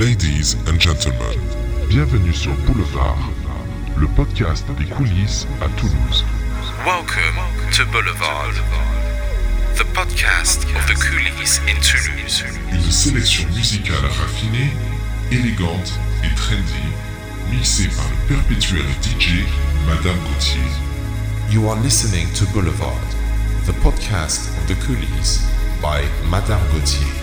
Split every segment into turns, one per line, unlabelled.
Ladies and gentlemen, bienvenue sur Boulevard, le podcast des coulisses à Toulouse.
Welcome to Boulevard, the podcast of the coulisses in Toulouse.
Une sélection musicale raffinée, élégante et trendy, mixée par le perpétuel DJ Madame Gauthier.
You are listening to Boulevard, the podcast of the coulisses by Madame Gauthier.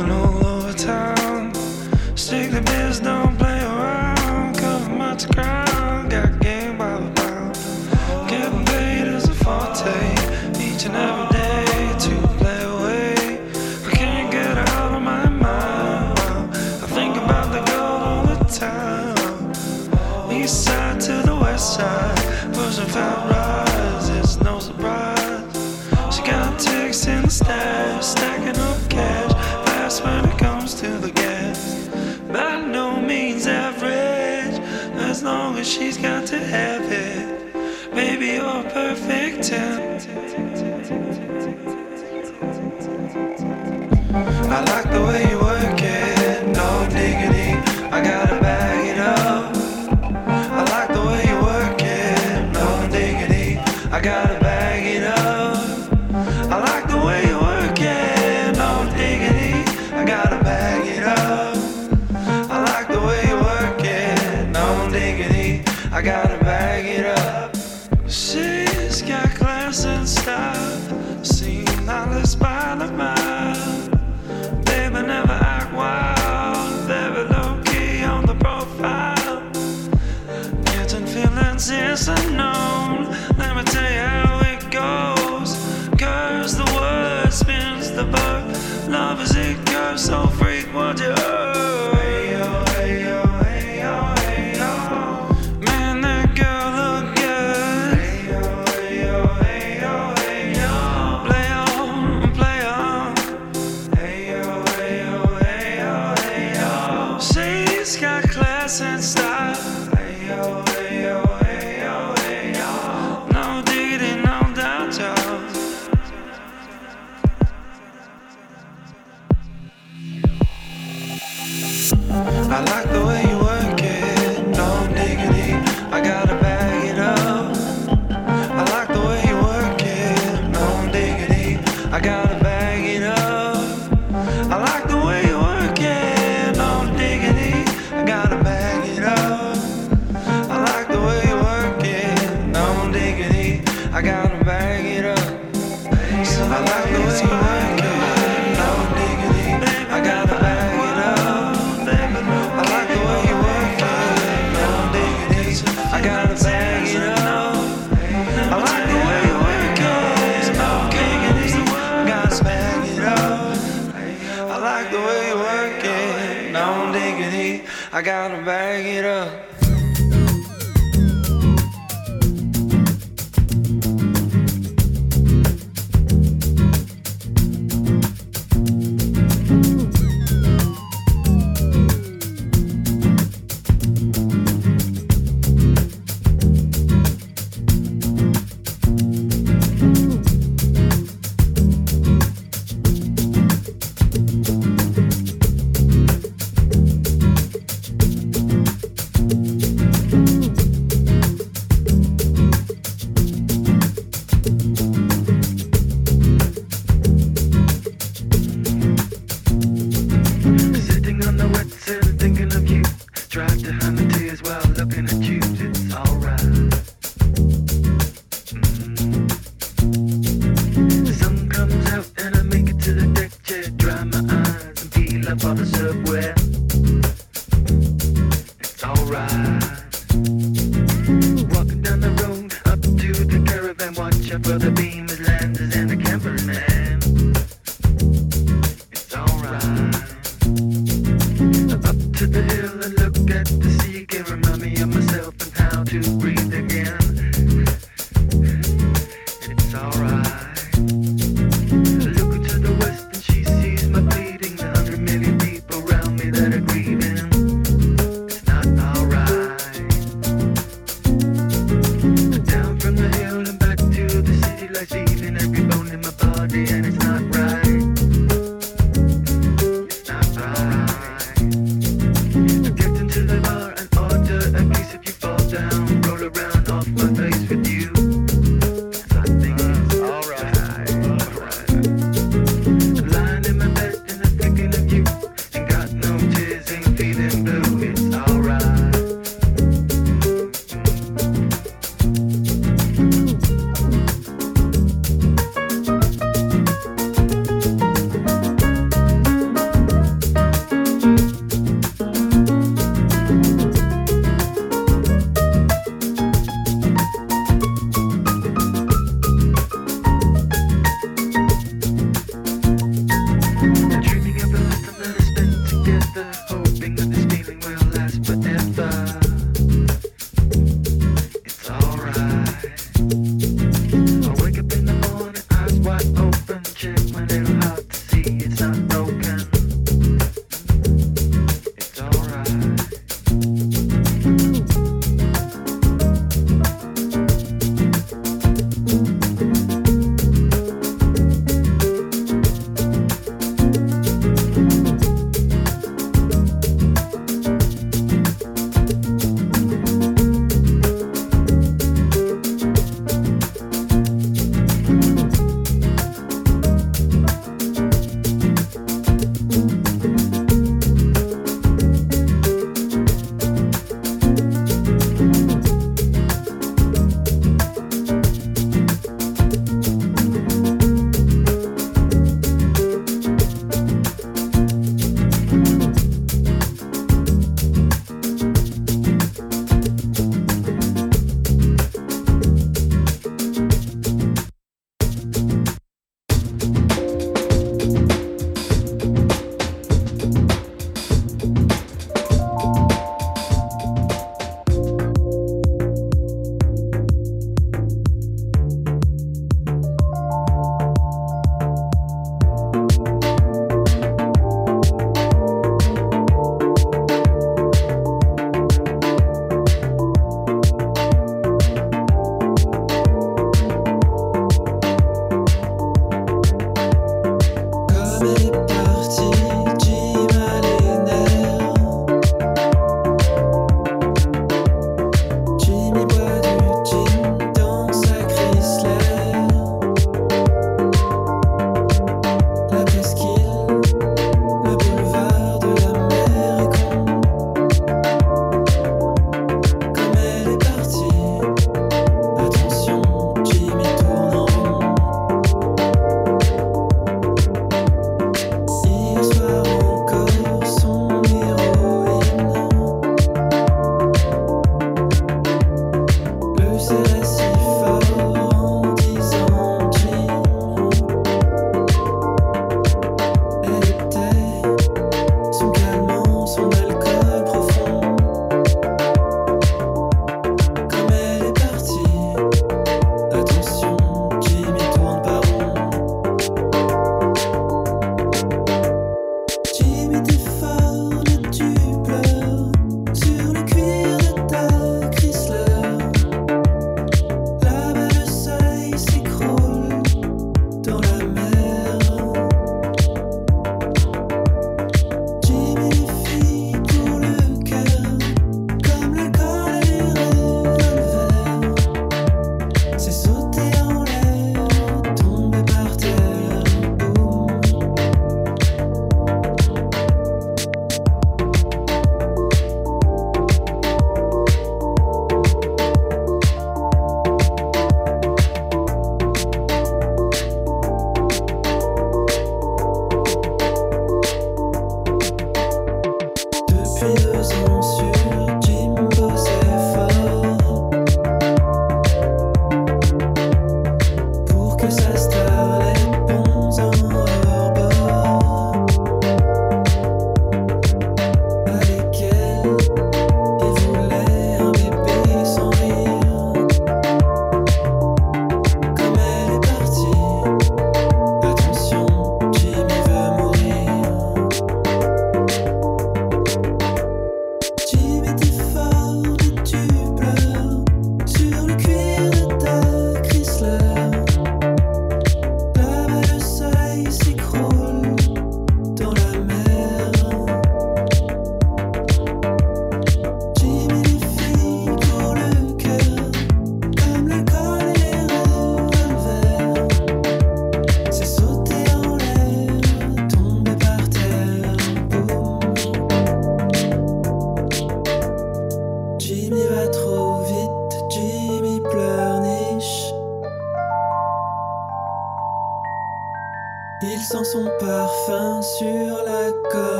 alone I like the way you work
Looking to the it and she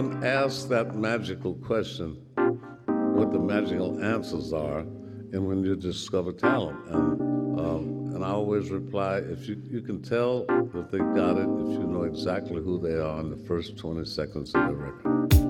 often that magical question, what the magical answers are, and when you discover talent. And, um, and I always reply, if you, you can tell that they got it if you know exactly who they are in the first 20 seconds of the record.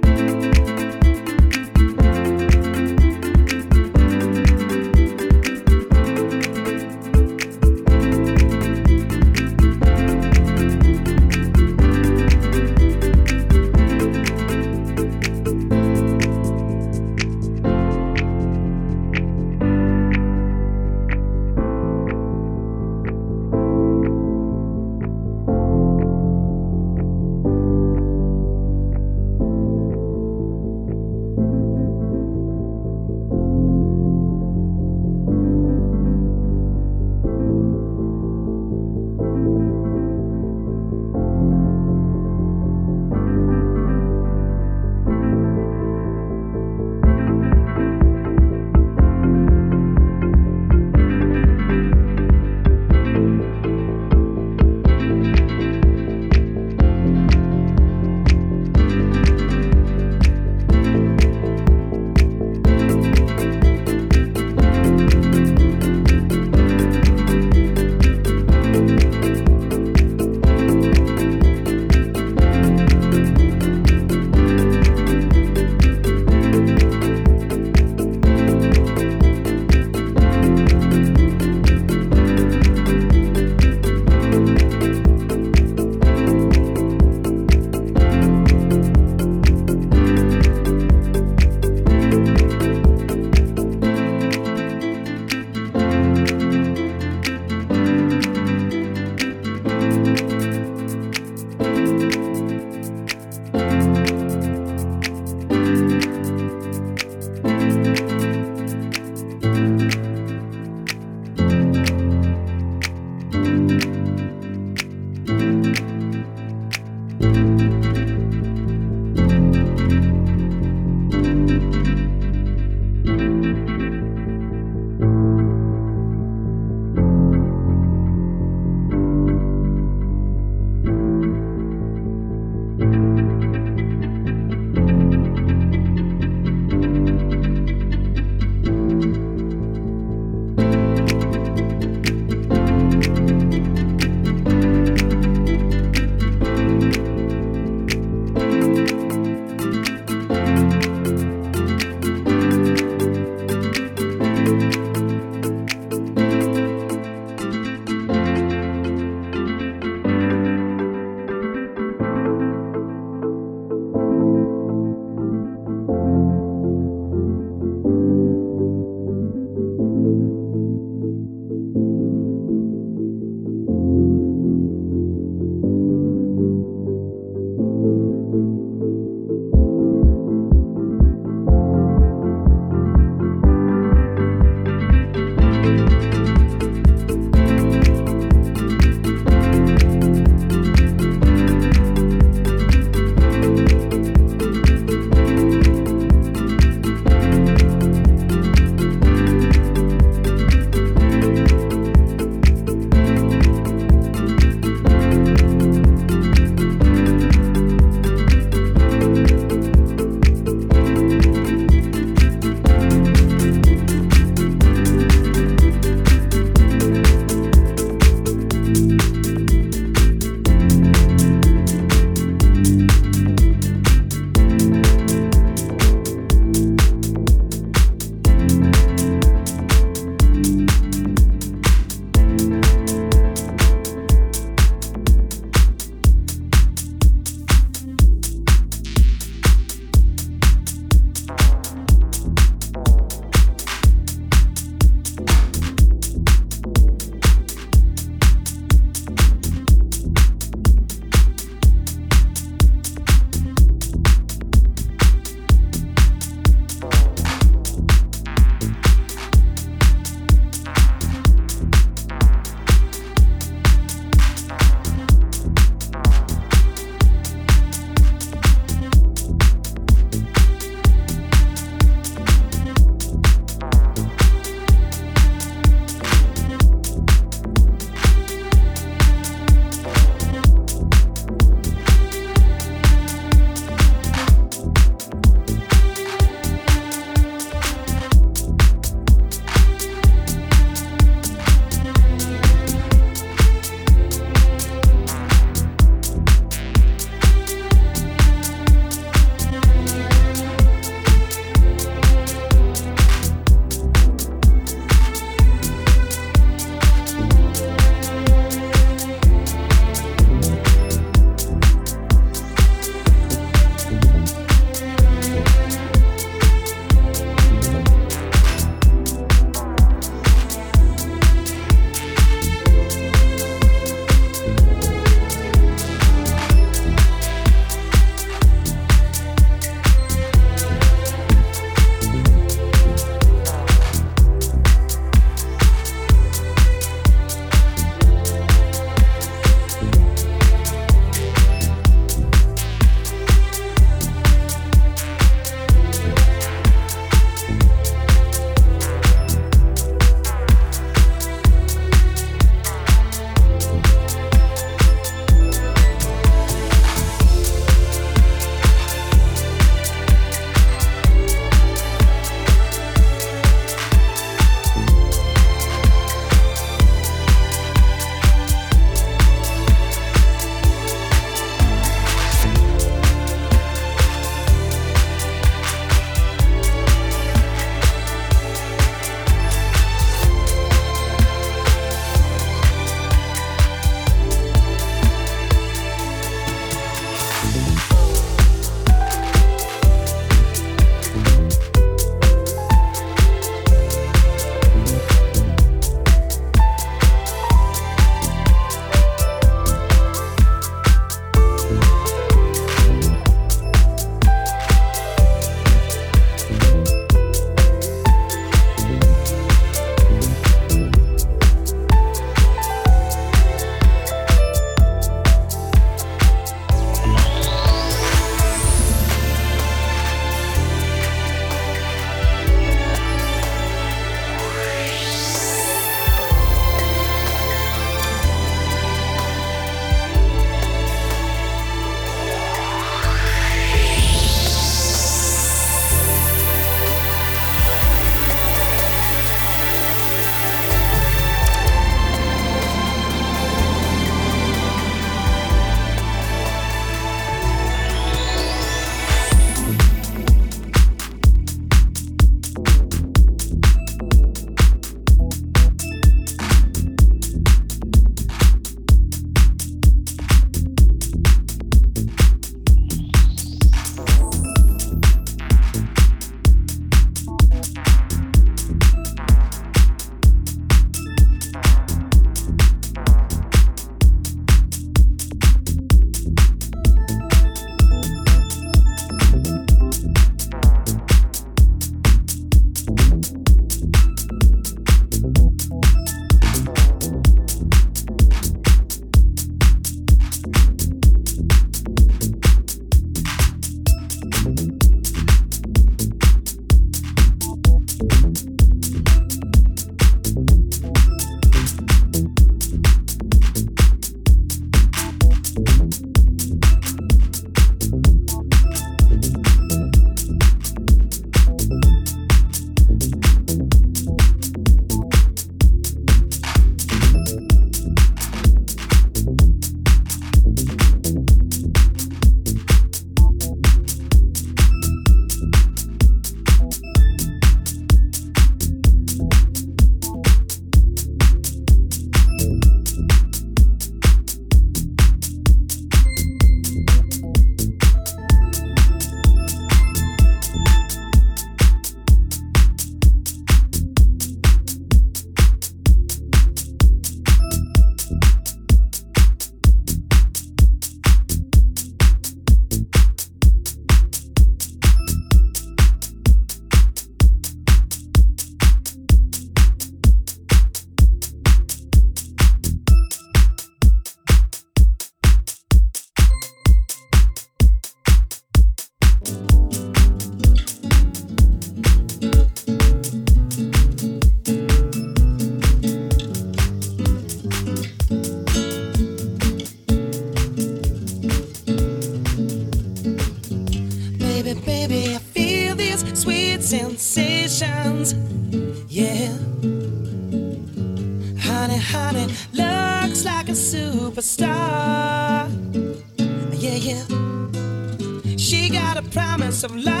A
promise